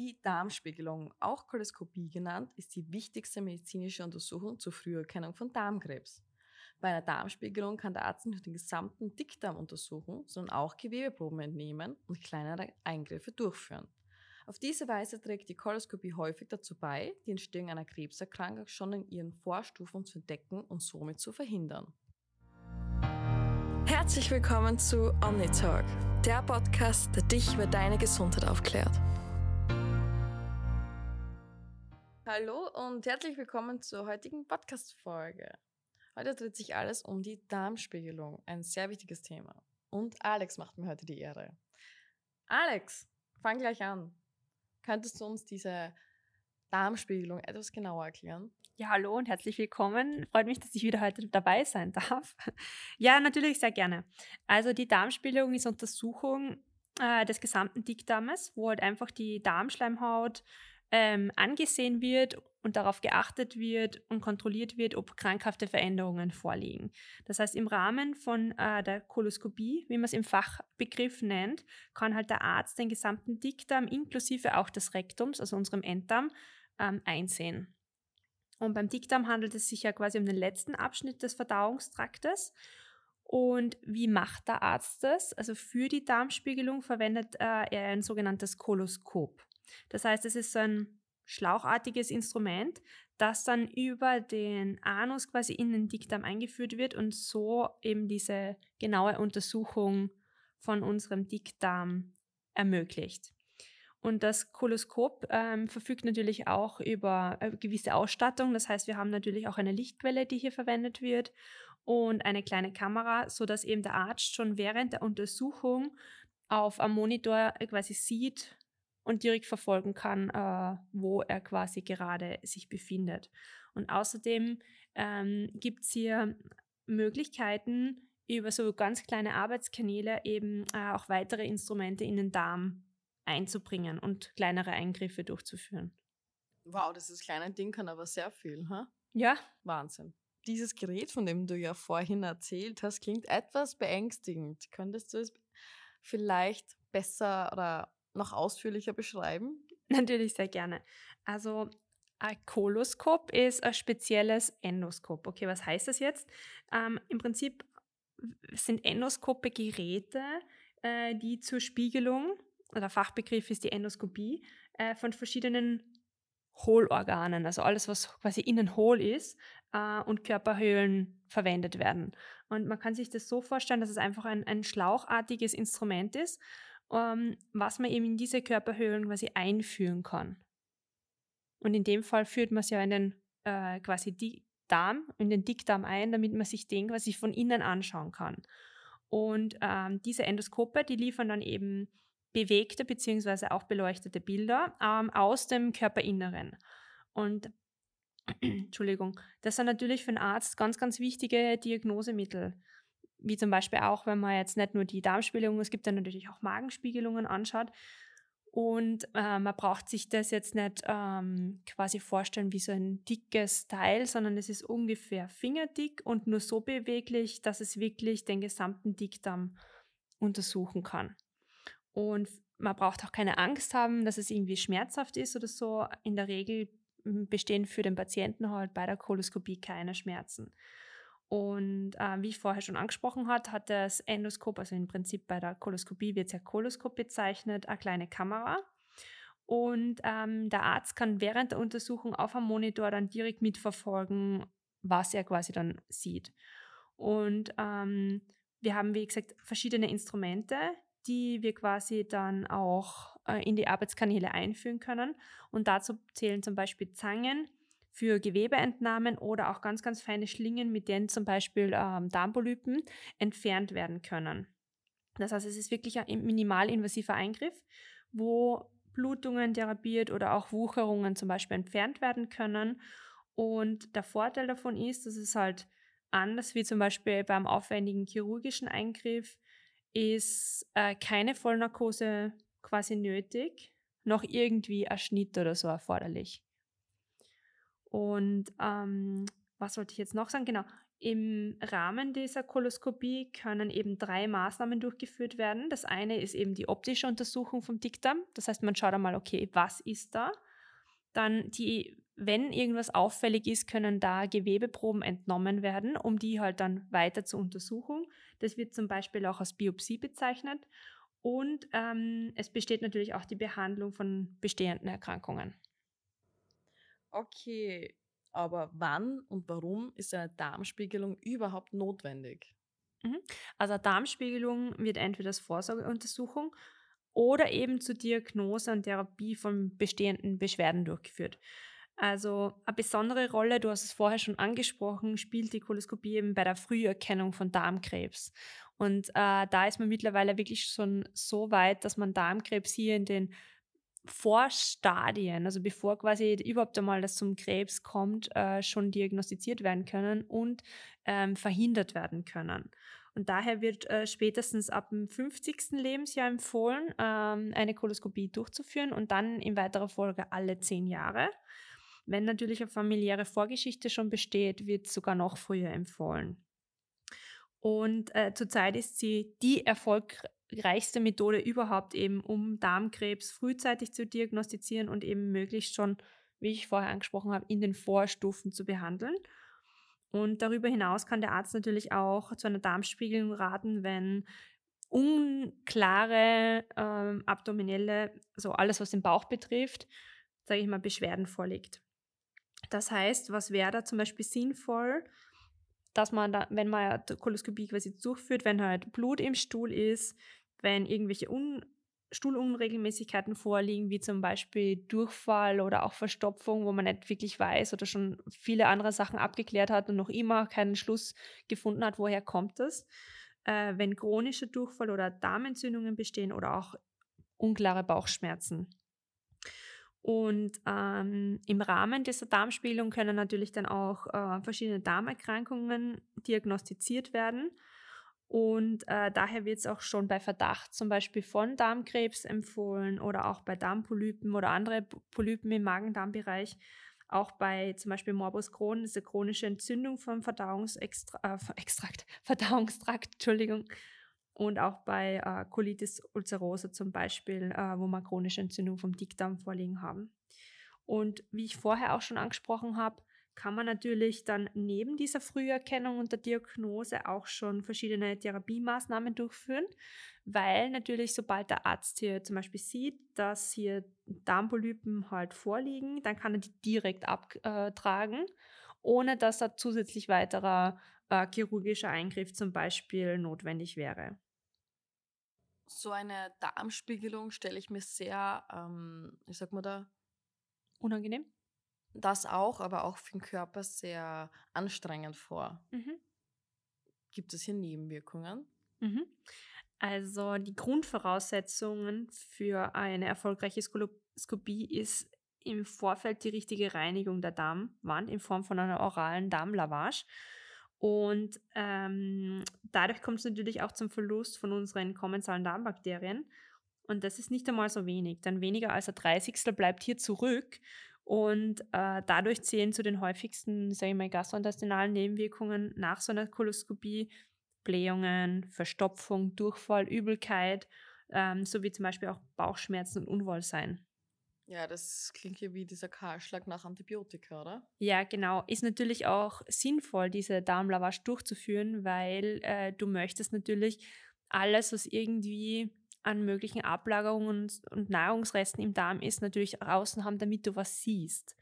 Die Darmspiegelung, auch Koloskopie genannt, ist die wichtigste medizinische Untersuchung zur Früherkennung von Darmkrebs. Bei einer Darmspiegelung kann der Arzt nicht nur den gesamten Dickdarm untersuchen, sondern auch Gewebeproben entnehmen und kleinere Eingriffe durchführen. Auf diese Weise trägt die Koloskopie häufig dazu bei, die Entstehung einer Krebserkrankung schon in ihren Vorstufen zu entdecken und somit zu verhindern. Herzlich willkommen zu OmniTalk, der Podcast, der dich über deine Gesundheit aufklärt. Hallo und herzlich willkommen zur heutigen Podcast-Folge. Heute dreht sich alles um die Darmspiegelung, ein sehr wichtiges Thema. Und Alex macht mir heute die Ehre. Alex, fang gleich an. Könntest du uns diese Darmspiegelung etwas genauer erklären? Ja, hallo und herzlich willkommen. Freut mich, dass ich wieder heute dabei sein darf. Ja, natürlich sehr gerne. Also die Darmspiegelung ist Untersuchung äh, des gesamten Dickdarmes, wo halt einfach die Darmschleimhaut ähm, angesehen wird und darauf geachtet wird und kontrolliert wird, ob krankhafte Veränderungen vorliegen. Das heißt, im Rahmen von äh, der Koloskopie, wie man es im Fachbegriff nennt, kann halt der Arzt den gesamten Dickdarm inklusive auch des Rektums, also unserem Enddarm, ähm, einsehen. Und beim Dickdarm handelt es sich ja quasi um den letzten Abschnitt des Verdauungstraktes. Und wie macht der Arzt das? Also für die Darmspiegelung verwendet äh, er ein sogenanntes Koloskop. Das heißt, es ist so ein schlauchartiges Instrument, das dann über den Anus quasi in den Dickdarm eingeführt wird und so eben diese genaue Untersuchung von unserem Dickdarm ermöglicht. Und das Koloskop ähm, verfügt natürlich auch über äh, gewisse Ausstattung. Das heißt, wir haben natürlich auch eine Lichtquelle, die hier verwendet wird und eine kleine Kamera, so dass eben der Arzt schon während der Untersuchung auf am Monitor quasi sieht, und direkt verfolgen kann, äh, wo er quasi gerade sich befindet. Und außerdem ähm, gibt es hier Möglichkeiten, über so ganz kleine Arbeitskanäle eben äh, auch weitere Instrumente in den Darm einzubringen und kleinere Eingriffe durchzuführen. Wow, dieses kleine Ding kann aber sehr viel, ha? Ja. Wahnsinn. Dieses Gerät, von dem du ja vorhin erzählt hast, klingt etwas beängstigend. Könntest du es vielleicht besser oder noch ausführlicher beschreiben? Natürlich sehr gerne. Also ein Koloskop ist ein spezielles Endoskop. Okay, was heißt das jetzt? Ähm, Im Prinzip sind Endoskope Geräte, äh, die zur Spiegelung, oder Fachbegriff ist die Endoskopie, äh, von verschiedenen Hohlorganen, also alles, was quasi innen hohl ist, äh, und Körperhöhlen verwendet werden. Und man kann sich das so vorstellen, dass es einfach ein, ein schlauchartiges Instrument ist, ähm, was man eben in diese Körperhöhlen quasi einführen kann. Und in dem Fall führt man es ja in den äh, quasi die Darm, in den Dickdarm ein, damit man sich den quasi von innen anschauen kann. Und ähm, diese Endoskope, die liefern dann eben bewegte bzw. auch beleuchtete Bilder ähm, aus dem Körperinneren. Und Entschuldigung, das sind natürlich für den Arzt ganz, ganz wichtige Diagnosemittel wie zum Beispiel auch, wenn man jetzt nicht nur die Darmspiegelung, es gibt dann natürlich auch Magenspiegelungen anschaut. Und äh, man braucht sich das jetzt nicht ähm, quasi vorstellen wie so ein dickes Teil, sondern es ist ungefähr fingerdick und nur so beweglich, dass es wirklich den gesamten Dickdarm untersuchen kann. Und man braucht auch keine Angst haben, dass es irgendwie schmerzhaft ist oder so. In der Regel bestehen für den Patienten halt bei der Koloskopie keine Schmerzen. Und äh, wie ich vorher schon angesprochen hat, hat das Endoskop, also im Prinzip bei der Koloskopie wird es ja Koloskop bezeichnet, eine kleine Kamera. Und ähm, der Arzt kann während der Untersuchung auf am Monitor dann direkt mitverfolgen, was er quasi dann sieht. Und ähm, wir haben, wie gesagt, verschiedene Instrumente, die wir quasi dann auch äh, in die Arbeitskanäle einführen können. Und dazu zählen zum Beispiel Zangen, für Gewebeentnahmen oder auch ganz, ganz feine Schlingen, mit denen zum Beispiel ähm, Darmpolypen entfernt werden können. Das heißt, es ist wirklich ein minimalinvasiver Eingriff, wo Blutungen therapiert oder auch Wucherungen zum Beispiel entfernt werden können. Und der Vorteil davon ist, dass es halt anders wie zum Beispiel beim aufwendigen chirurgischen Eingriff ist äh, keine Vollnarkose quasi nötig, noch irgendwie ein Schnitt oder so erforderlich. Und ähm, was wollte ich jetzt noch sagen? Genau, Im Rahmen dieser Koloskopie können eben drei Maßnahmen durchgeführt werden. Das eine ist eben die optische Untersuchung vom Dickdarm. Das heißt, man schaut einmal, okay, was ist da? Dann die, wenn irgendwas auffällig ist, können da Gewebeproben entnommen werden, um die halt dann weiter zu untersuchen. Das wird zum Beispiel auch als Biopsie bezeichnet. Und ähm, es besteht natürlich auch die Behandlung von bestehenden Erkrankungen. Okay, aber wann und warum ist eine Darmspiegelung überhaupt notwendig? Mhm. Also eine Darmspiegelung wird entweder als Vorsorgeuntersuchung oder eben zur Diagnose und Therapie von bestehenden Beschwerden durchgeführt. Also eine besondere Rolle, du hast es vorher schon angesprochen, spielt die Koloskopie eben bei der Früherkennung von Darmkrebs. Und äh, da ist man mittlerweile wirklich schon so weit, dass man Darmkrebs hier in den Vorstadien, also bevor quasi überhaupt einmal das zum Krebs kommt, äh, schon diagnostiziert werden können und ähm, verhindert werden können. Und daher wird äh, spätestens ab dem 50. Lebensjahr empfohlen, ähm, eine Koloskopie durchzuführen und dann in weiterer Folge alle zehn Jahre. Wenn natürlich eine familiäre Vorgeschichte schon besteht, wird sogar noch früher empfohlen. Und äh, zurzeit ist sie die erfolgreichste Methode überhaupt eben, um Darmkrebs frühzeitig zu diagnostizieren und eben möglichst schon, wie ich vorher angesprochen habe, in den Vorstufen zu behandeln. Und darüber hinaus kann der Arzt natürlich auch zu einer Darmspiegelung raten, wenn unklare ähm, abdominelle, also alles, was den Bauch betrifft, sage ich mal, Beschwerden vorliegt. Das heißt, was wäre da zum Beispiel sinnvoll, dass man da, wenn man eine Koloskopie quasi durchführt, wenn halt Blut im Stuhl ist, wenn irgendwelche Un Stuhlunregelmäßigkeiten vorliegen, wie zum Beispiel Durchfall oder auch Verstopfung, wo man nicht wirklich weiß oder schon viele andere Sachen abgeklärt hat und noch immer keinen Schluss gefunden hat, woher kommt das. Äh, wenn chronischer Durchfall oder Darmentzündungen bestehen oder auch unklare Bauchschmerzen. Und ähm, im Rahmen dieser Darmspiegelung können natürlich dann auch äh, verschiedene Darmerkrankungen diagnostiziert werden. Und äh, daher wird es auch schon bei Verdacht zum Beispiel von Darmkrebs empfohlen oder auch bei Darmpolypen oder andere Polypen im Magen-Darm-Bereich. Auch bei zum Beispiel Morbus Crohn, diese chronische Entzündung vom Verdauungsextrakt, äh, Verdauungstrakt, Entschuldigung. Und auch bei äh, Colitis ulcerosa zum Beispiel, äh, wo wir chronische Entzündung vom Dickdarm vorliegen haben. Und wie ich vorher auch schon angesprochen habe, kann man natürlich dann neben dieser Früherkennung und der Diagnose auch schon verschiedene Therapiemaßnahmen durchführen, weil natürlich sobald der Arzt hier zum Beispiel sieht, dass hier Darmpolypen halt vorliegen, dann kann er die direkt abtragen, ohne dass da zusätzlich weiterer äh, chirurgischer Eingriff zum Beispiel notwendig wäre. So eine Darmspiegelung stelle ich mir sehr, ähm, ich sag mal da, unangenehm das auch, aber auch für den Körper sehr anstrengend vor. Mhm. Gibt es hier Nebenwirkungen? Mhm. Also die Grundvoraussetzungen für eine erfolgreiche Skoloskopie ist im Vorfeld die richtige Reinigung der Darmwand in Form von einer oralen Darmlavage. Und ähm, dadurch kommt es natürlich auch zum Verlust von unseren kommensalen Darmbakterien. Und das ist nicht einmal so wenig, denn weniger als ein Dreißigstel bleibt hier zurück. Und äh, dadurch zählen zu den häufigsten, sage ich mal, gastrointestinalen Nebenwirkungen nach so einer Koloskopie Blähungen, Verstopfung, Durchfall, Übelkeit, ähm, sowie zum Beispiel auch Bauchschmerzen und Unwohlsein. Ja, das klingt ja wie dieser Kahlschlag nach Antibiotika, oder? Ja, genau. Ist natürlich auch sinnvoll, diese Darmlavage durchzuführen, weil äh, du möchtest natürlich alles, was irgendwie an möglichen Ablagerungen und Nahrungsresten im Darm ist, natürlich außen haben, damit du was siehst.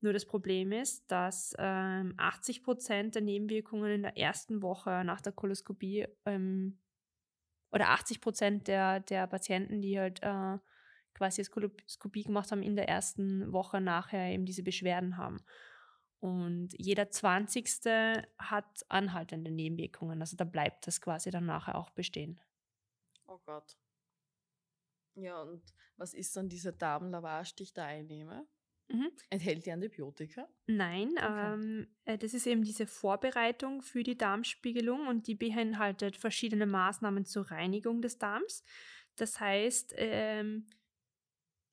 Nur das Problem ist, dass ähm, 80 Prozent der Nebenwirkungen in der ersten Woche nach der Koloskopie ähm, oder 80 Prozent der, der Patienten, die halt äh, quasi das Koloskopie gemacht haben, in der ersten Woche nachher eben diese Beschwerden haben. Und jeder 20. hat anhaltende Nebenwirkungen. Also da bleibt das quasi dann nachher auch bestehen. Oh Gott. Ja, und was ist dann diese Darmlavage, die ich da einnehme? Mhm. Enthält die Antibiotika? Nein, okay. ähm, äh, das ist eben diese Vorbereitung für die Darmspiegelung und die beinhaltet verschiedene Maßnahmen zur Reinigung des Darms. Das heißt, ähm,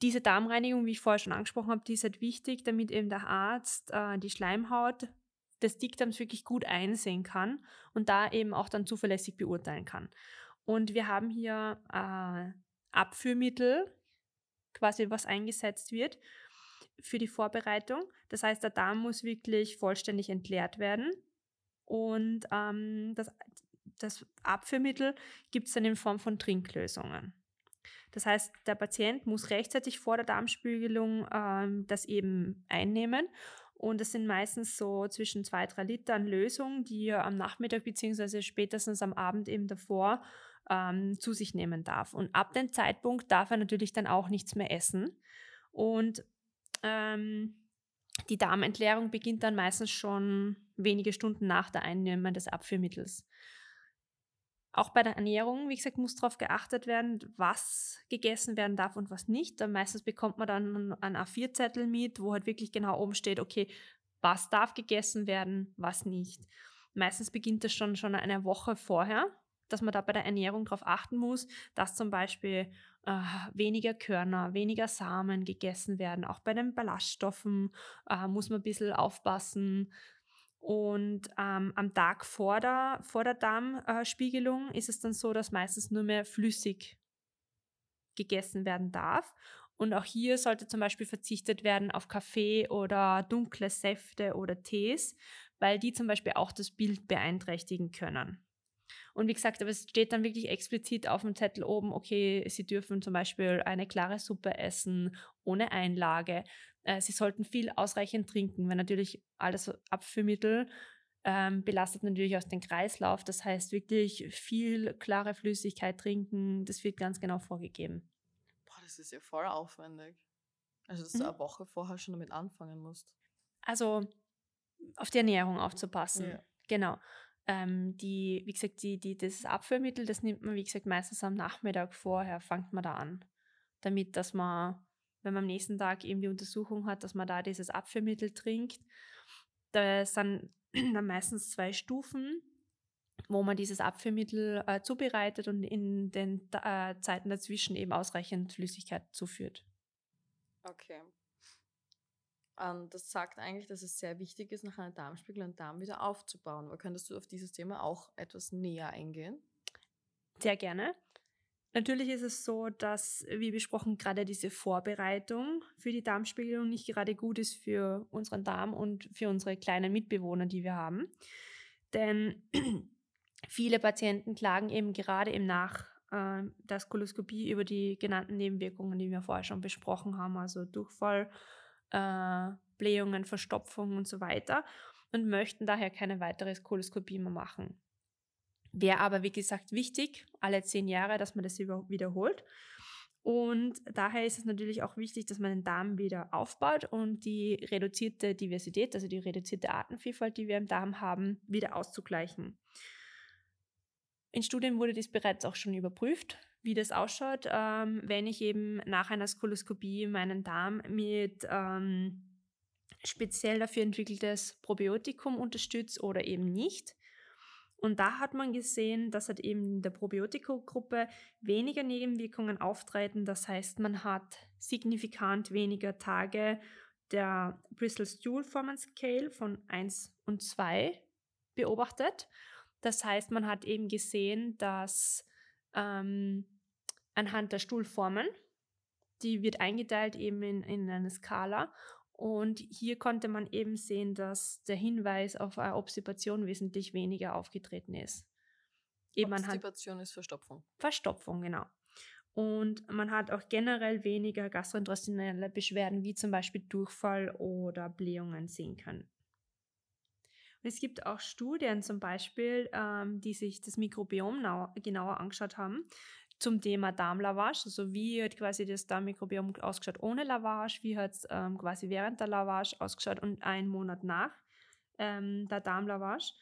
diese Darmreinigung, wie ich vorher schon angesprochen habe, die ist halt wichtig, damit eben der Arzt äh, die Schleimhaut des Dickdarms wirklich gut einsehen kann und da eben auch dann zuverlässig beurteilen kann. Und wir haben hier äh, Abführmittel, quasi was eingesetzt wird für die Vorbereitung. Das heißt, der Darm muss wirklich vollständig entleert werden. Und ähm, das, das Abführmittel gibt es dann in Form von Trinklösungen. Das heißt, der Patient muss rechtzeitig vor der Darmspiegelung ähm, das eben einnehmen. Und das sind meistens so zwischen zwei, drei Liter an Lösung, die er am Nachmittag bzw. spätestens am Abend eben davor ähm, zu sich nehmen darf. Und ab dem Zeitpunkt darf er natürlich dann auch nichts mehr essen. Und ähm, die Darmentleerung beginnt dann meistens schon wenige Stunden nach der Einnahme des Abführmittels. Auch bei der Ernährung, wie gesagt, muss darauf geachtet werden, was gegessen werden darf und was nicht. Dann meistens bekommt man dann einen A4-Zettel mit, wo halt wirklich genau oben steht, okay, was darf gegessen werden, was nicht. Meistens beginnt das schon, schon eine Woche vorher, dass man da bei der Ernährung darauf achten muss, dass zum Beispiel äh, weniger Körner, weniger Samen gegessen werden. Auch bei den Ballaststoffen äh, muss man ein bisschen aufpassen. Und ähm, am Tag vor der, vor der Darmspiegelung ist es dann so, dass meistens nur mehr flüssig gegessen werden darf. Und auch hier sollte zum Beispiel verzichtet werden auf Kaffee oder dunkle Säfte oder Tees, weil die zum Beispiel auch das Bild beeinträchtigen können. Und wie gesagt, aber es steht dann wirklich explizit auf dem Zettel oben, okay, Sie dürfen zum Beispiel eine klare Suppe essen, ohne Einlage. Äh, Sie sollten viel ausreichend trinken, weil natürlich alles Abführmittel ähm, belastet natürlich aus dem Kreislauf. Das heißt, wirklich viel klare Flüssigkeit trinken, das wird ganz genau vorgegeben. Boah, das ist ja voll aufwendig. Also, dass mhm. du eine Woche vorher schon damit anfangen musst. Also, auf die Ernährung aufzupassen. Ja. Genau. Ähm, die, wie gesagt, die, die, das Abführmittel, das nimmt man, wie gesagt, meistens am Nachmittag vorher, fängt man da an. Damit, dass man, wenn man am nächsten Tag eben die Untersuchung hat, dass man da dieses Abführmittel trinkt. Da sind dann meistens zwei Stufen, wo man dieses Abführmittel äh, zubereitet und in den äh, Zeiten dazwischen eben ausreichend Flüssigkeit zuführt. Okay. Ähm, das sagt eigentlich, dass es sehr wichtig ist, nach einer Darmspiegel einen Darm wieder aufzubauen. Aber könntest du auf dieses Thema auch etwas näher eingehen? Sehr gerne. Natürlich ist es so, dass, wie besprochen, gerade diese Vorbereitung für die Darmspiegelung nicht gerade gut ist für unseren Darm und für unsere kleinen Mitbewohner, die wir haben. Denn viele Patienten klagen eben gerade im Nach äh, der Skoloskopie über die genannten Nebenwirkungen, die wir vorher schon besprochen haben, also Durchfall, äh, Blähungen, Verstopfungen und so weiter und möchten daher keine weitere Koloskopie mehr machen. Wäre aber, wie gesagt, wichtig, alle zehn Jahre, dass man das wiederholt. Und daher ist es natürlich auch wichtig, dass man den Darm wieder aufbaut und die reduzierte Diversität, also die reduzierte Artenvielfalt, die wir im Darm haben, wieder auszugleichen. In Studien wurde dies bereits auch schon überprüft wie das ausschaut, ähm, wenn ich eben nach einer Skoloskopie meinen Darm mit ähm, speziell dafür entwickeltes Probiotikum unterstütze oder eben nicht. Und da hat man gesehen, dass halt eben in der Probiotikogruppe weniger Nebenwirkungen auftreten. Das heißt, man hat signifikant weniger Tage der Bristol Stool Forman Scale von 1 und 2 beobachtet. Das heißt, man hat eben gesehen, dass ähm, anhand der Stuhlformen. Die wird eingeteilt eben in, in eine Skala. Und hier konnte man eben sehen, dass der Hinweis auf eine Obstipation wesentlich weniger aufgetreten ist. Eben Obstipation ist Verstopfung. Verstopfung, genau. Und man hat auch generell weniger gastrointestinelle Beschwerden, wie zum Beispiel Durchfall oder Blähungen sehen können. Und es gibt auch Studien zum Beispiel, ähm, die sich das Mikrobiom genauer angeschaut haben zum Thema Darmlavage. Also wie hat quasi das Darmmikrobiom ausgeschaut ohne Lavage, wie hat es ähm, quasi während der Lavage ausgeschaut und einen Monat nach ähm, der Darmlavage.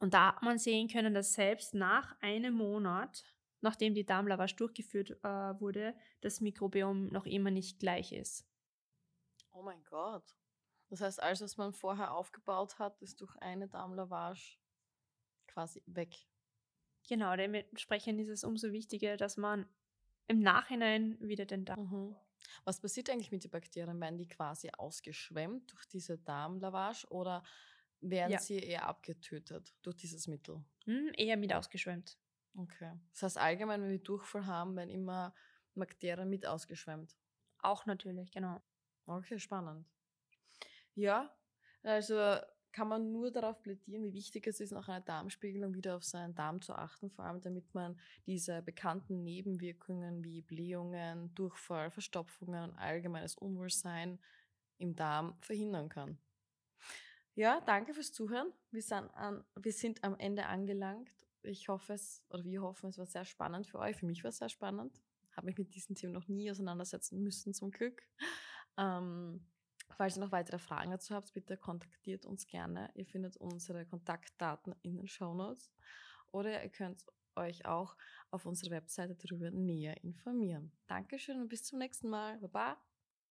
Und da hat man sehen können, dass selbst nach einem Monat, nachdem die Darmlavage durchgeführt äh, wurde, das Mikrobiom noch immer nicht gleich ist. Oh mein Gott. Das heißt, alles, was man vorher aufgebaut hat, ist durch eine Darmlavage quasi weg. Genau, dementsprechend ist es umso wichtiger, dass man im Nachhinein wieder den Darm. Mhm. Was passiert eigentlich mit den Bakterien? Werden die quasi ausgeschwemmt durch diese Darmlavage oder werden Ja. sie eher abgetötet durch dieses Mittel. Hm, eher mit ausgeschwemmt. Okay. Das heißt allgemein, wenn wir Durchfall haben, werden immer Bakterien mit ausgeschwemmt. Auch natürlich, genau. Okay, spannend. Ja, also kann man nur darauf plädieren, wie wichtig es ist, nach einer Darmspiegelung wieder auf seinen Darm zu achten, vor allem damit man diese bekannten Nebenwirkungen wie Blähungen, Durchfall, Verstopfungen und allgemeines Unwohlsein im Darm verhindern kann. Ja, danke fürs Zuhören. Wir sind, an, wir sind am Ende angelangt. Ich hoffe es, oder wir hoffen, es war sehr spannend für euch. Für mich war es sehr spannend. Habe mich mit diesem Thema noch nie auseinandersetzen müssen, zum Glück. Ähm, falls ihr noch weitere Fragen dazu habt, bitte kontaktiert uns gerne. Ihr findet unsere Kontaktdaten in den Show Notes. Oder ihr könnt euch auch auf unserer Webseite darüber näher informieren. Dankeschön und bis zum nächsten Mal. Baba.